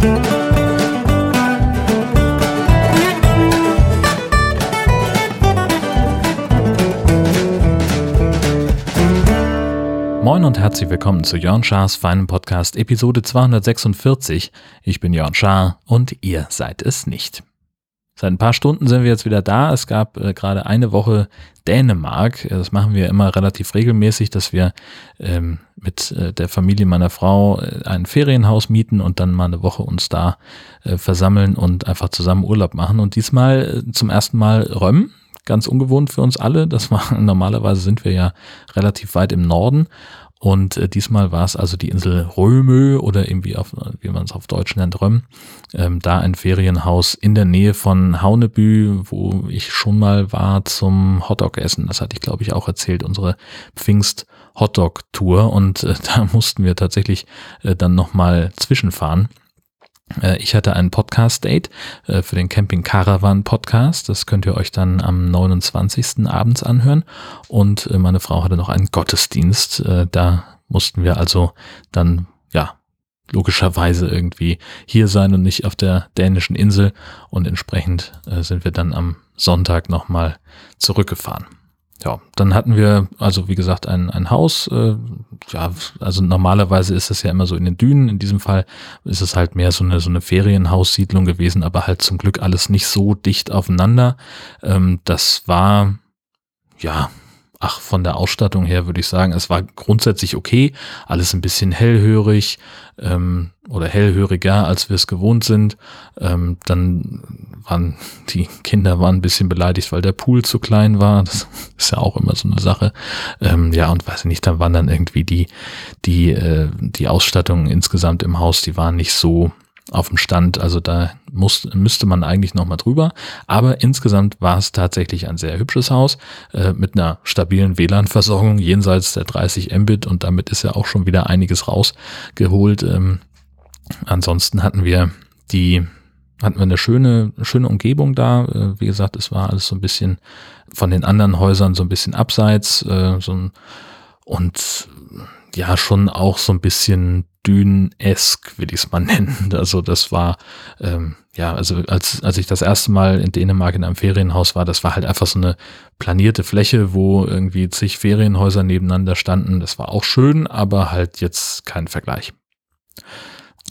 Moin und herzlich willkommen zu Jörn Schars feinen Podcast Episode 246. Ich bin Jörn Schaar und ihr seid es nicht. Seit ein paar Stunden sind wir jetzt wieder da. Es gab äh, gerade eine Woche Dänemark. Das machen wir immer relativ regelmäßig, dass wir ähm, mit äh, der Familie meiner Frau äh, ein Ferienhaus mieten und dann mal eine Woche uns da äh, versammeln und einfach zusammen Urlaub machen. Und diesmal äh, zum ersten Mal Röm. Ganz ungewohnt für uns alle. Das war normalerweise sind wir ja relativ weit im Norden und äh, diesmal war es also die Insel Römö oder irgendwie auf, wie man es auf Deutsch nennt, Röm. Ähm, da ein Ferienhaus in der Nähe von Haunebü, wo ich schon mal war zum Hotdog essen. Das hatte ich, glaube ich, auch erzählt, unsere Pfingst Hotdog Tour. Und äh, da mussten wir tatsächlich äh, dann nochmal zwischenfahren. Äh, ich hatte ein Podcast-Date äh, für den Camping Caravan Podcast. Das könnt ihr euch dann am 29. abends anhören. Und äh, meine Frau hatte noch einen Gottesdienst. Da mussten wir also dann, ja, logischerweise irgendwie hier sein und nicht auf der dänischen Insel. Und entsprechend sind wir dann am Sonntag nochmal zurückgefahren ja, dann hatten wir, also wie gesagt, ein, ein Haus. Äh, ja, also normalerweise ist es ja immer so in den Dünen. In diesem Fall ist es halt mehr so eine, so eine Ferienhaussiedlung gewesen, aber halt zum Glück alles nicht so dicht aufeinander. Ähm, das war, ja, ach, von der Ausstattung her würde ich sagen, es war grundsätzlich okay, alles ein bisschen hellhörig ähm, oder hellhöriger, als wir es gewohnt sind. Ähm, dann waren die Kinder waren ein bisschen beleidigt, weil der Pool zu klein war. Das ist ja auch immer so eine Sache. Ähm, ja, und weiß ich nicht, dann waren dann irgendwie die, die, äh, die Ausstattung insgesamt im Haus, die waren nicht so auf dem Stand. Also da muss, müsste man eigentlich nochmal drüber. Aber insgesamt war es tatsächlich ein sehr hübsches Haus äh, mit einer stabilen WLAN-Versorgung jenseits der 30 Mbit und damit ist ja auch schon wieder einiges rausgeholt. Ähm, ansonsten hatten wir die hatten wir eine schöne, schöne Umgebung da. Äh, wie gesagt, es war alles so ein bisschen von den anderen Häusern so ein bisschen abseits. Äh, so ein, und ja, schon auch so ein bisschen Dünen-esk, will ich es mal nennen. Also das war, ähm, ja, also als, als ich das erste Mal in Dänemark in einem Ferienhaus war, das war halt einfach so eine planierte Fläche, wo irgendwie zig Ferienhäuser nebeneinander standen. Das war auch schön, aber halt jetzt kein Vergleich.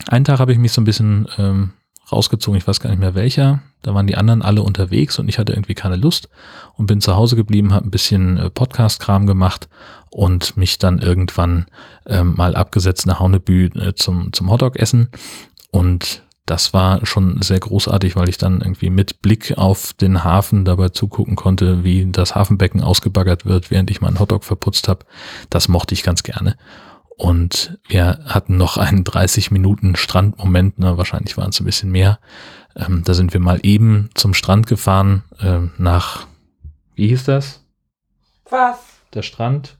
Einen Tag habe ich mich so ein bisschen ähm, rausgezogen, ich weiß gar nicht mehr welcher. Da waren die anderen alle unterwegs und ich hatte irgendwie keine Lust und bin zu Hause geblieben, habe ein bisschen äh, Podcast-Kram gemacht und mich dann irgendwann ähm, mal abgesetzt nach Haunebü äh, zum, zum Hotdog-Essen. Und das war schon sehr großartig, weil ich dann irgendwie mit Blick auf den Hafen dabei zugucken konnte, wie das Hafenbecken ausgebaggert wird, während ich meinen Hotdog verputzt habe. Das mochte ich ganz gerne. Und wir hatten noch einen 30 Minuten Strandmoment, ne, wahrscheinlich waren es ein bisschen mehr. Ähm, da sind wir mal eben zum Strand gefahren, äh, nach, wie hieß das? Was? Der Strand.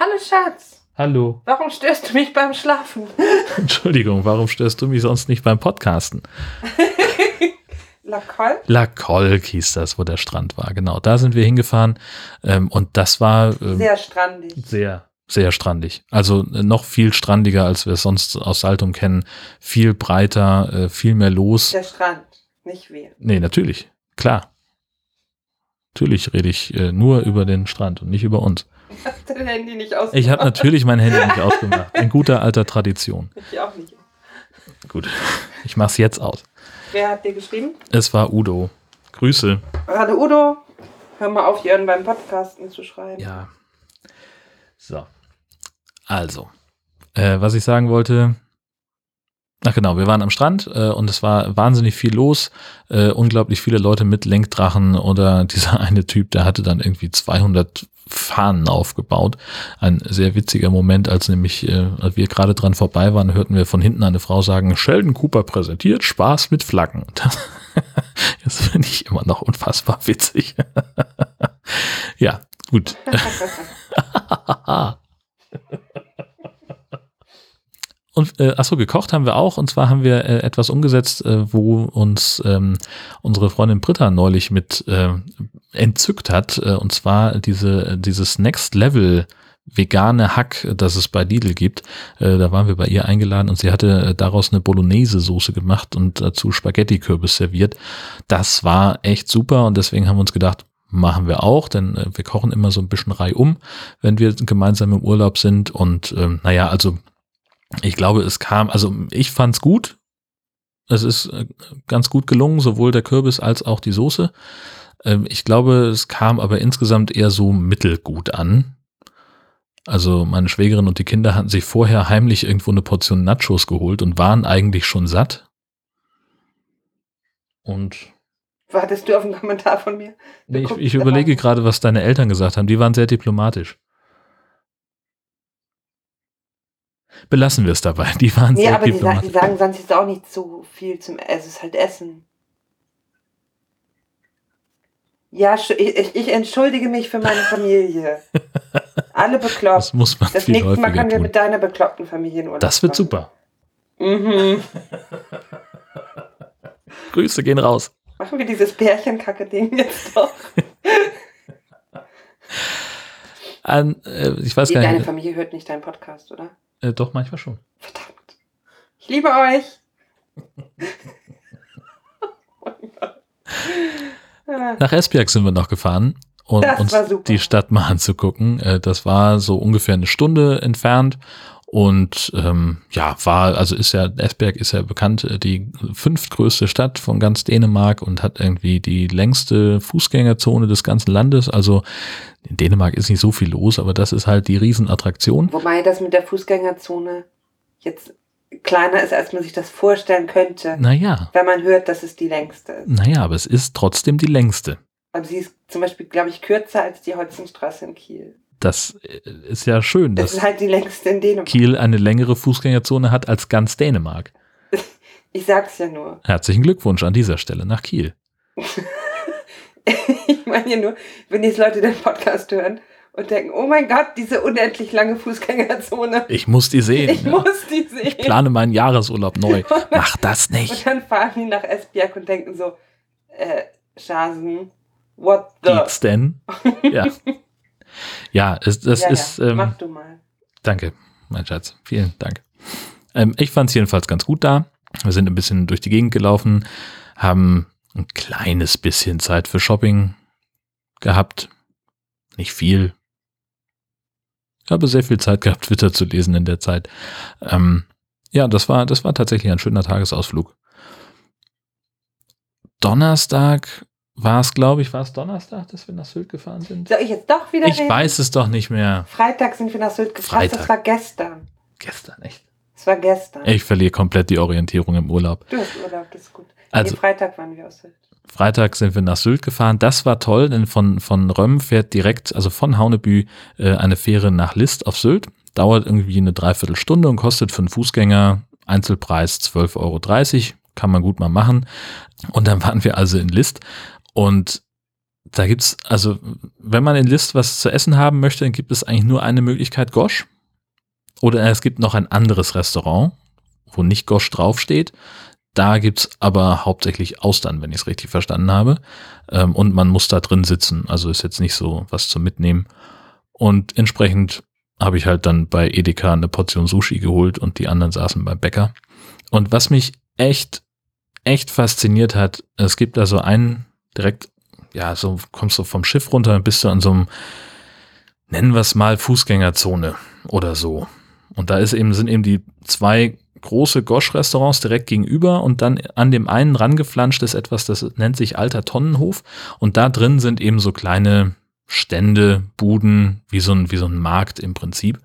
Hallo Schatz. Hallo. Warum störst du mich beim Schlafen? Entschuldigung, warum störst du mich sonst nicht beim Podcasten? La Colque? La Colque hieß das, wo der Strand war. Genau, da sind wir hingefahren. Ähm, und das war ähm, sehr strandig. Sehr, sehr strandig. Also äh, noch viel strandiger, als wir es sonst aus Saltum kennen. Viel breiter, äh, viel mehr los. Der Strand, nicht wir. Nee, natürlich. Klar. Natürlich rede ich äh, nur über den Strand und nicht über uns. Hast du dein Handy nicht ausgemacht? Ich habe natürlich mein Handy nicht ausgemacht. In guter alter Tradition. Ich auch nicht. Gut, ich mache es jetzt aus. Wer hat dir geschrieben? Es war Udo. Grüße. Hallo Udo. Hör mal auf, Jörn beim Podcasten zu schreiben. Ja. So. Also, äh, was ich sagen wollte, Ach genau, wir waren am Strand äh, und es war wahnsinnig viel los, äh, unglaublich viele Leute mit Lenkdrachen oder dieser eine Typ, der hatte dann irgendwie 200 Fahnen aufgebaut. Ein sehr witziger Moment, als nämlich äh, als wir gerade dran vorbei waren, hörten wir von hinten eine Frau sagen, Sheldon Cooper präsentiert Spaß mit Flaggen. Das, das finde ich immer noch unfassbar witzig. ja, gut. Und äh, achso, gekocht haben wir auch. Und zwar haben wir äh, etwas umgesetzt, äh, wo uns ähm, unsere Freundin Britta neulich mit äh, entzückt hat. Äh, und zwar diese, dieses Next Level vegane Hack, das es bei Lidl gibt. Äh, da waren wir bei ihr eingeladen und sie hatte äh, daraus eine Bolognese-Soße gemacht und dazu Spaghetti-Kürbis serviert. Das war echt super und deswegen haben wir uns gedacht, machen wir auch, denn äh, wir kochen immer so ein bisschen reihum, wenn wir gemeinsam im Urlaub sind und ähm, naja, also ich glaube, es kam, also ich fand's gut. Es ist äh, ganz gut gelungen, sowohl der Kürbis als auch die Soße. Ähm, ich glaube, es kam aber insgesamt eher so mittelgut an. Also meine Schwägerin und die Kinder hatten sich vorher heimlich irgendwo eine Portion Nachos geholt und waren eigentlich schon satt. Und Wartest du auf einen Kommentar von mir? nee, ich, ich überlege gerade, was deine Eltern gesagt haben. Die waren sehr diplomatisch. Belassen wir es dabei. Die waren sehr aber die, sa- die sagen sonst jetzt auch nicht so viel zum Essen. Es ist halt Essen. Ja, ich, ich- entschuldige mich für meine Familie. Alle bekloppt. das muss man Das viel nächste Mal können wir tun. mit deiner bekloppten Familie in Urlaub Das wird fahren. super. Mhm. Grüße gehen raus. Machen wir dieses Pärchenkacke-Ding jetzt doch. An, äh, ich weiß gar Deine nicht. Familie hört nicht deinen Podcast, oder? Äh, doch, manchmal schon. Verdammt. Ich liebe euch. Nach Esbjerg sind wir noch gefahren Das uns die Stadt mal anzugucken. Äh, Das war so ungefähr eine Stunde entfernt und ähm, ja, war, also ist ja, Esbjerg ist ja bekannt, äh, die fünftgrößte Stadt von ganz Dänemark und hat irgendwie die längste Fußgängerzone des ganzen Landes. Also in Dänemark ist nicht so viel los, aber das ist halt die Riesenattraktion. Wobei das mit der Fußgängerzone jetzt kleiner ist, als man sich das vorstellen könnte, Naja, wenn man hört, dass es die längste ist. naja, aber es ist trotzdem die längste. Aber sie ist zum Beispiel, glaube ich, kürzer als die Holzenstraße in Kiel. Das äh, ist ja schön, Das dass ist halt. Kiel eine längere Fußgängerzone hat als ganz Dänemark. Ich sag's ja nur. Herzlichen Glückwunsch an dieser Stelle nach Kiel. ich meine ja nur, wenn jetzt Leute den Podcast hören und denken, oh mein Gott, diese unendlich lange Fußgängerzone. Ich muss die sehen. Ich ja. muss die sehen. Ich plane meinen Jahresurlaub neu. Mach das nicht. Und dann fahren die nach Esbjerg und denken so, äh, Schasen, what the? Geht's denn? Ja. Ja, es, das ja, ist. ja, Ähm, mach du mal. danke, mein Schatz. Vielen Dank. Ähm, ich fand es jedenfalls ganz gut da. Wir sind ein bisschen durch die Gegend gelaufen, haben ein kleines bisschen Zeit für Shopping gehabt. Nicht viel. Ich habe sehr viel Zeit gehabt, Twitter zu lesen in der Zeit. Ähm, ja, das war, das war tatsächlich ein schöner Tagesausflug. Donnerstag war es, glaube ich, war es Donnerstag, dass wir nach Sylt gefahren sind? Soll ich jetzt doch wieder Ich reden? weiß es doch nicht mehr. Freitag sind wir nach Sylt gefahren. Freitag. Das war gestern. Gestern, echt. Das war gestern. Ich verliere komplett die Orientierung im Urlaub. Du hast Urlaub, das ist gut. Also- nee, Freitag waren wir aus Sylt. Freitag sind wir nach Sylt gefahren. Das war toll, denn von, von Röm fährt direkt, also von Haunebü, äh, eine Fähre nach List auf Sylt. Dauert irgendwie eine Dreiviertelstunde und kostet für einen Fußgänger Einzelpreis 12,30 Euro. Kann man gut mal machen. Und dann waren wir also in List. Und da gibt's, also wenn man in List was zu essen haben möchte, dann gibt es eigentlich nur eine Möglichkeit, Gosch. Oder es gibt noch ein anderes Restaurant, wo nicht Gosch draufsteht. Da gibt's aber hauptsächlich Austern, wenn ich es richtig verstanden habe. Ähm, und man muss da drin sitzen. Also ist jetzt nicht so was zum Mitnehmen. Und entsprechend habe ich halt dann bei Edeka eine Portion Sushi geholt und die anderen saßen beim Bäcker. Und was mich echt, echt fasziniert hat, es gibt da so einen direkt, ja, so kommst du vom Schiff runter, bist du an so einem, nennen wir es mal Fußgängerzone oder so. Und da ist eben, sind eben die zwei große Gosch-Restaurants direkt gegenüber und dann an dem einen rangeflanscht ist etwas, das nennt sich Alter Tonnenhof und da drin sind eben so kleine Stände, Buden, wie so ein, wie so ein Markt im Prinzip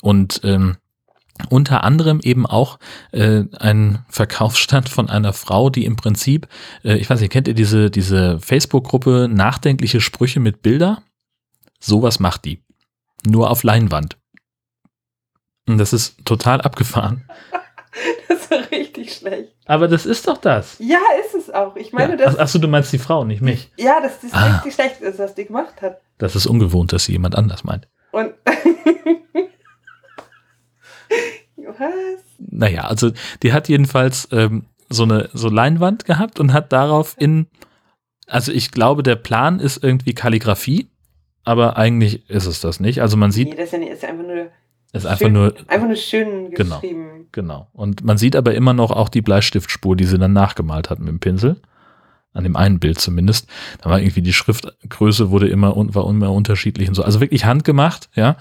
und ähm, unter anderem eben auch äh, ein Verkaufsstand von einer Frau, die im Prinzip, äh, ich weiß nicht, kennt ihr diese, diese Facebook-Gruppe Nachdenkliche Sprüche mit Bilder? Sowas macht die. Nur auf Leinwand. Und das ist total abgefahren. Das war richtig schlecht. Aber das ist doch das. Ja, ist es auch. Ich meine, Ja. dass, Achso, du meinst die Frau, nicht mich. ja, dass das Ah. richtig schlecht ist, was die gemacht hat. Das ist ungewohnt, dass sie jemand anders meint. Und. Was? Naja, also die hat jedenfalls ähm, so eine so Leinwand gehabt und hat darauf in, also ich glaube, der Plan ist irgendwie Kalligrafie aber eigentlich ist es das nicht. Also man sieht. Nee, das ist ja nicht, ist einfach nur. Ist einfach nur. Einfach nur schön Genau. geschrieben. Genau. Und man sieht aber immer noch auch die Bleistiftspur, die sie dann nachgemalt hat mit dem Pinsel. An dem einen Bild zumindest. Da war irgendwie die Schriftgröße wurde immer und war immer unterschiedlich und so. Also wirklich handgemacht, ja.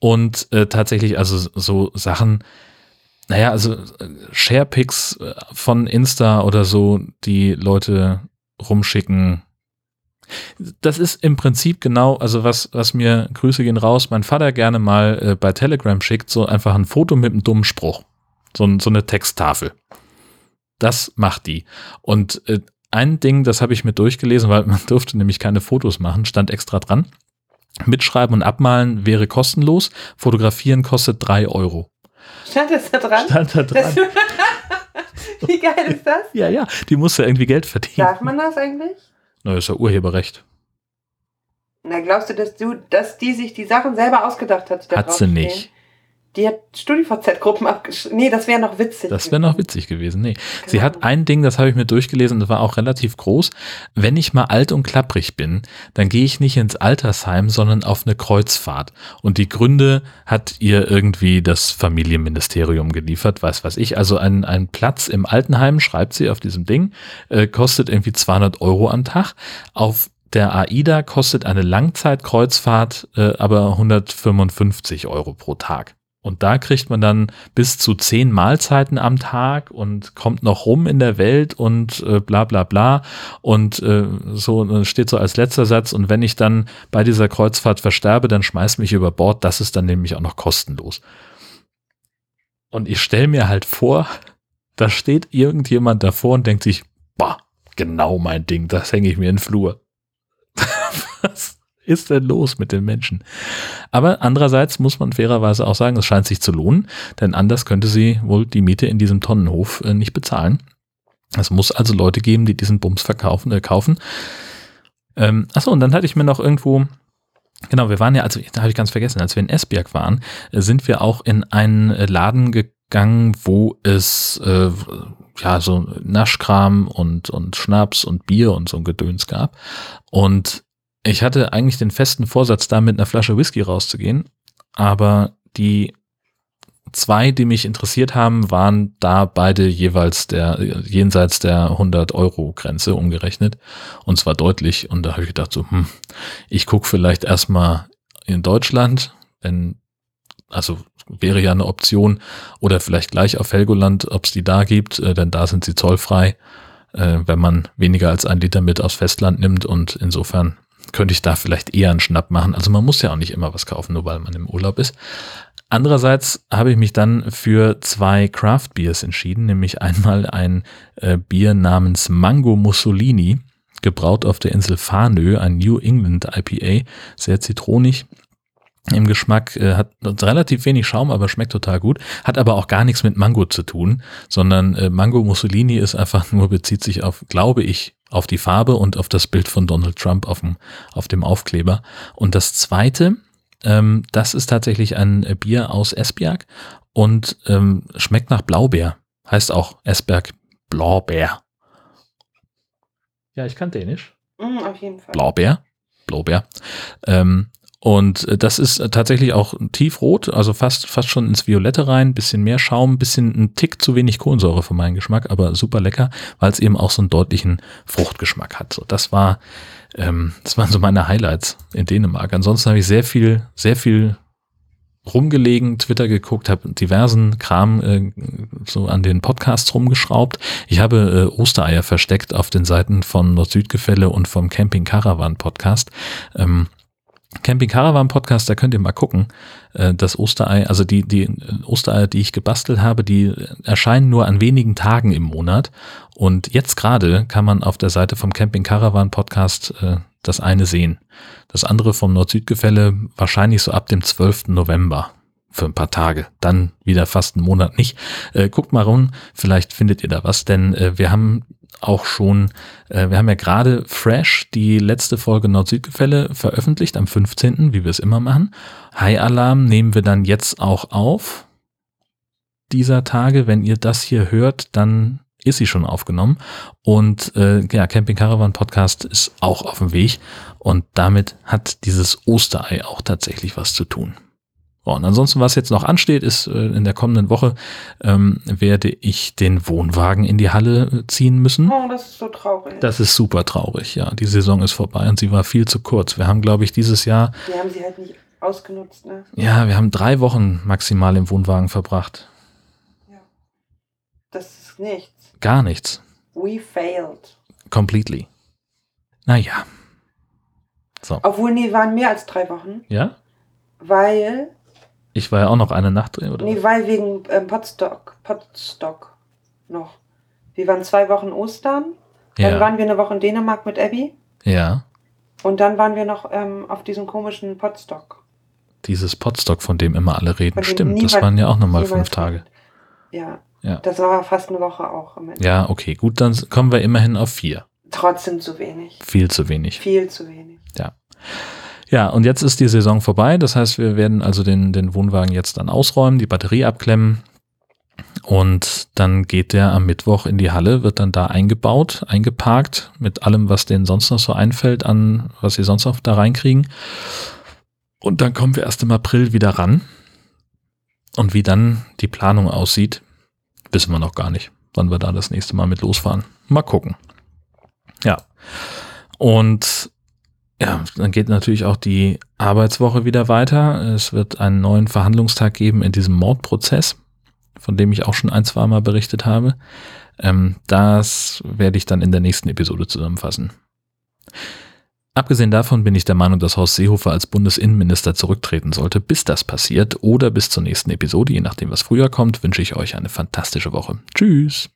Und äh, tatsächlich, also so Sachen, naja, also äh, Sharepics äh, von Insta oder so, die Leute rumschicken. Das ist im Prinzip genau, also was, was mir, Grüße gehen raus, mein Vater gerne mal äh, bei Telegram schickt, so einfach ein Foto mit einem dummen Spruch. So, so eine Texttafel. Das macht die. Und äh, ein Ding, das habe ich mir durchgelesen, weil man durfte nämlich keine Fotos machen, stand extra dran. Mitschreiben und abmalen wäre kostenlos, fotografieren kostet drei Euro. Stand das da dran? Stand da dran. Das, wie geil ist das? Ja, ja, die musste irgendwie Geld verdienen. Darf man das eigentlich? Na, ist ja Urheberrecht. Na, glaubst du, dass du, dass die sich die Sachen selber ausgedacht hat? Hat sie nicht. Die hat StudiVZ-Gruppen abgeschrieben. Nee, das wäre noch witzig. Das wäre noch witzig gewesen. Nee. Sie Genau. hat ein Ding, das habe ich mir durchgelesen, das war auch relativ groß. Wenn ich mal alt und klapprig bin, dann gehe ich nicht ins Altersheim, sondern auf eine Kreuzfahrt. Und die Gründe hat ihr irgendwie das Familienministerium geliefert, weiß was ich. Also ein, ein Platz im Altenheim, schreibt sie auf diesem Ding, äh, kostet irgendwie 200 Euro am Tag. Auf der AIDA kostet eine Langzeitkreuzfahrt äh, aber 155 Euro pro Tag. Und da kriegt man dann bis zu zehn Mahlzeiten am Tag und kommt noch rum in der Welt und äh, bla bla bla. Und äh, so äh, steht so als letzter Satz, und wenn ich dann bei dieser Kreuzfahrt versterbe, dann schmeiß mich über Bord. Das ist dann nämlich auch noch kostenlos. Und ich stelle mir halt vor, da steht irgendjemand davor und denkt sich, bah, genau mein Ding, das hänge ich mir in den Flur. Was ist denn los mit den Menschen? Aber andererseits muss man fairerweise auch sagen, es scheint sich zu lohnen, denn anders könnte sie wohl die Miete in diesem Tonnenhof äh, nicht bezahlen. Es muss also Leute geben, die diesen Bums verkaufen, äh, kaufen. Ähm, achso, und dann hatte ich mir noch irgendwo, genau, wir waren ja, also da habe ich ganz vergessen, als wir in Esbjerg waren, äh, sind wir auch in einen äh, Laden gegangen, wo es äh, ja so Naschkram und, und Schnaps und Bier und so ein Gedöns gab. Und ich hatte eigentlich den festen Vorsatz, da mit einer Flasche Whisky rauszugehen, aber die zwei, die mich interessiert haben, waren da beide jeweils der jenseits der 100 Euro Grenze umgerechnet und zwar deutlich. Und da habe ich gedacht so, hm, ich gucke vielleicht erstmal in Deutschland, wenn also wäre ja eine Option. Oder vielleicht gleich auf Helgoland, ob es die da gibt, äh, denn da sind sie zollfrei, äh, wenn man weniger als ein Liter mit aufs Festland nimmt und insofern könnte ich da vielleicht eher einen Schnapp machen. Also man muss ja auch nicht immer was kaufen, nur weil man im Urlaub ist. Andererseits habe ich mich dann für zwei Craft Beers entschieden, nämlich einmal ein äh, Bier namens Mango Mussolini, gebraut auf der Insel Farnö, ein New England IPA, sehr zitronig im Geschmack, äh, hat relativ wenig Schaum, aber schmeckt total gut, hat aber auch gar nichts mit Mango zu tun, sondern äh, Mango Mussolini ist einfach nur, bezieht sich auf, glaube ich, auf die Farbe und auf das Bild von Donald Trump auf dem, auf dem Aufkleber. Und das zweite, ähm, das ist tatsächlich ein äh, Bier aus Esbjerg und ähm, schmeckt nach Blaubeer. Heißt auch Esbjerg Blaubeer. Ja, ich kann Dänisch. Mm, auf jeden Fall. Blaubeer. Blaubeer. Ähm, und äh, das ist äh, tatsächlich auch tiefrot, also fast, fast schon ins Violette rein, bisschen mehr Schaum, bisschen ein Tick zu wenig Kohlensäure für meinen Geschmack, aber super lecker, weil es eben auch so einen deutlichen Fruchtgeschmack hat. So, das war, ähm, das waren so meine Highlights in Dänemark. Ansonsten habe ich sehr viel, sehr viel rumgelegen, Twitter geguckt, habe diversen Kram äh, so an den Podcasts rumgeschraubt. Ich habe äh, Ostereier versteckt auf den Seiten von Nord-Süd-Gefälle und vom Camping Caravan Podcast. Ähm, Camping Caravan Podcast, da könnt ihr mal gucken. Äh, Das Osterei, also die, die Ostereier, die ich gebastelt habe, die erscheinen nur an wenigen Tagen im Monat. Und jetzt gerade kann man auf der Seite vom Camping Caravan Podcast äh, das eine sehen. Das andere vom Nord-Süd-Gefälle wahrscheinlich so ab dem 12. November für ein paar Tage. Dann wieder fast einen Monat nicht. Äh, guckt mal rum, vielleicht findet ihr da was, denn äh, wir haben auch schon, äh, wir haben ja gerade fresh die letzte Folge Nord-Süd-Gefälle veröffentlicht am 15., wie wir es immer machen. High Alarm nehmen wir dann jetzt auch auf dieser Tage. Wenn ihr das hier hört, dann ist sie schon aufgenommen. Und äh, ja, Camping Caravan Podcast ist auch auf dem Weg. Und damit hat dieses Osterei auch tatsächlich was zu tun. Und ansonsten, was jetzt noch ansteht, ist äh, in der kommenden Woche ähm, werde ich den Wohnwagen in die Halle ziehen müssen. Oh, das ist so traurig. Das ist super traurig, ja. Die Saison ist vorbei und sie war viel zu kurz. Wir haben, glaube ich, dieses Jahr. Wir haben sie halt nicht ausgenutzt, ne? Ja, wir haben drei Wochen maximal im Wohnwagen verbracht. Ja. Das ist nichts. Gar nichts. We failed. Completely. Naja. So. Obwohl, nee, waren mehr als drei Wochen. Ja? Weil. Ich war ja auch noch eine Nacht drin, oder? Nee, weil wegen ähm, Potstock. Potstock noch. Wir waren zwei Wochen Ostern. Dann ja. waren wir eine Woche in Dänemark mit Abby. ja. Und dann waren wir noch ähm, auf diesem komischen Potstock. Dieses Potstock, von dem immer alle reden. Stimmt, das waren ja auch nochmal fünf Tage. Ja. Ja. Das war fast eine Woche auch. Ja, okay, gut, dann kommen wir immerhin auf vier. Trotzdem zu wenig. Viel zu wenig. Viel zu wenig. Ja, und jetzt ist die Saison vorbei. Das heißt, wir werden also den, den Wohnwagen jetzt dann ausräumen, die Batterie abklemmen. Und dann geht der am Mittwoch in die Halle, wird dann da eingebaut, eingeparkt mit allem, was denen sonst noch so einfällt, an was sie sonst noch da reinkriegen. Und dann kommen wir erst im April wieder ran. Und wie dann die Planung aussieht, wissen wir noch gar nicht, wann wir da das nächste Mal mit losfahren. Mal gucken. Ja. Und ja, dann geht natürlich auch die Arbeitswoche wieder weiter. Es wird einen neuen Verhandlungstag geben in diesem Mordprozess, von dem ich auch schon ein, zwei Mal berichtet habe. Ähm, das werde ich dann in der nächsten Episode zusammenfassen. Abgesehen davon bin ich der Meinung, dass Horst Seehofer als Bundesinnenminister zurücktreten sollte. Bis das passiert oder bis zur nächsten Episode, je nachdem, was früher kommt, wünsche ich euch eine fantastische Woche. Tschüss!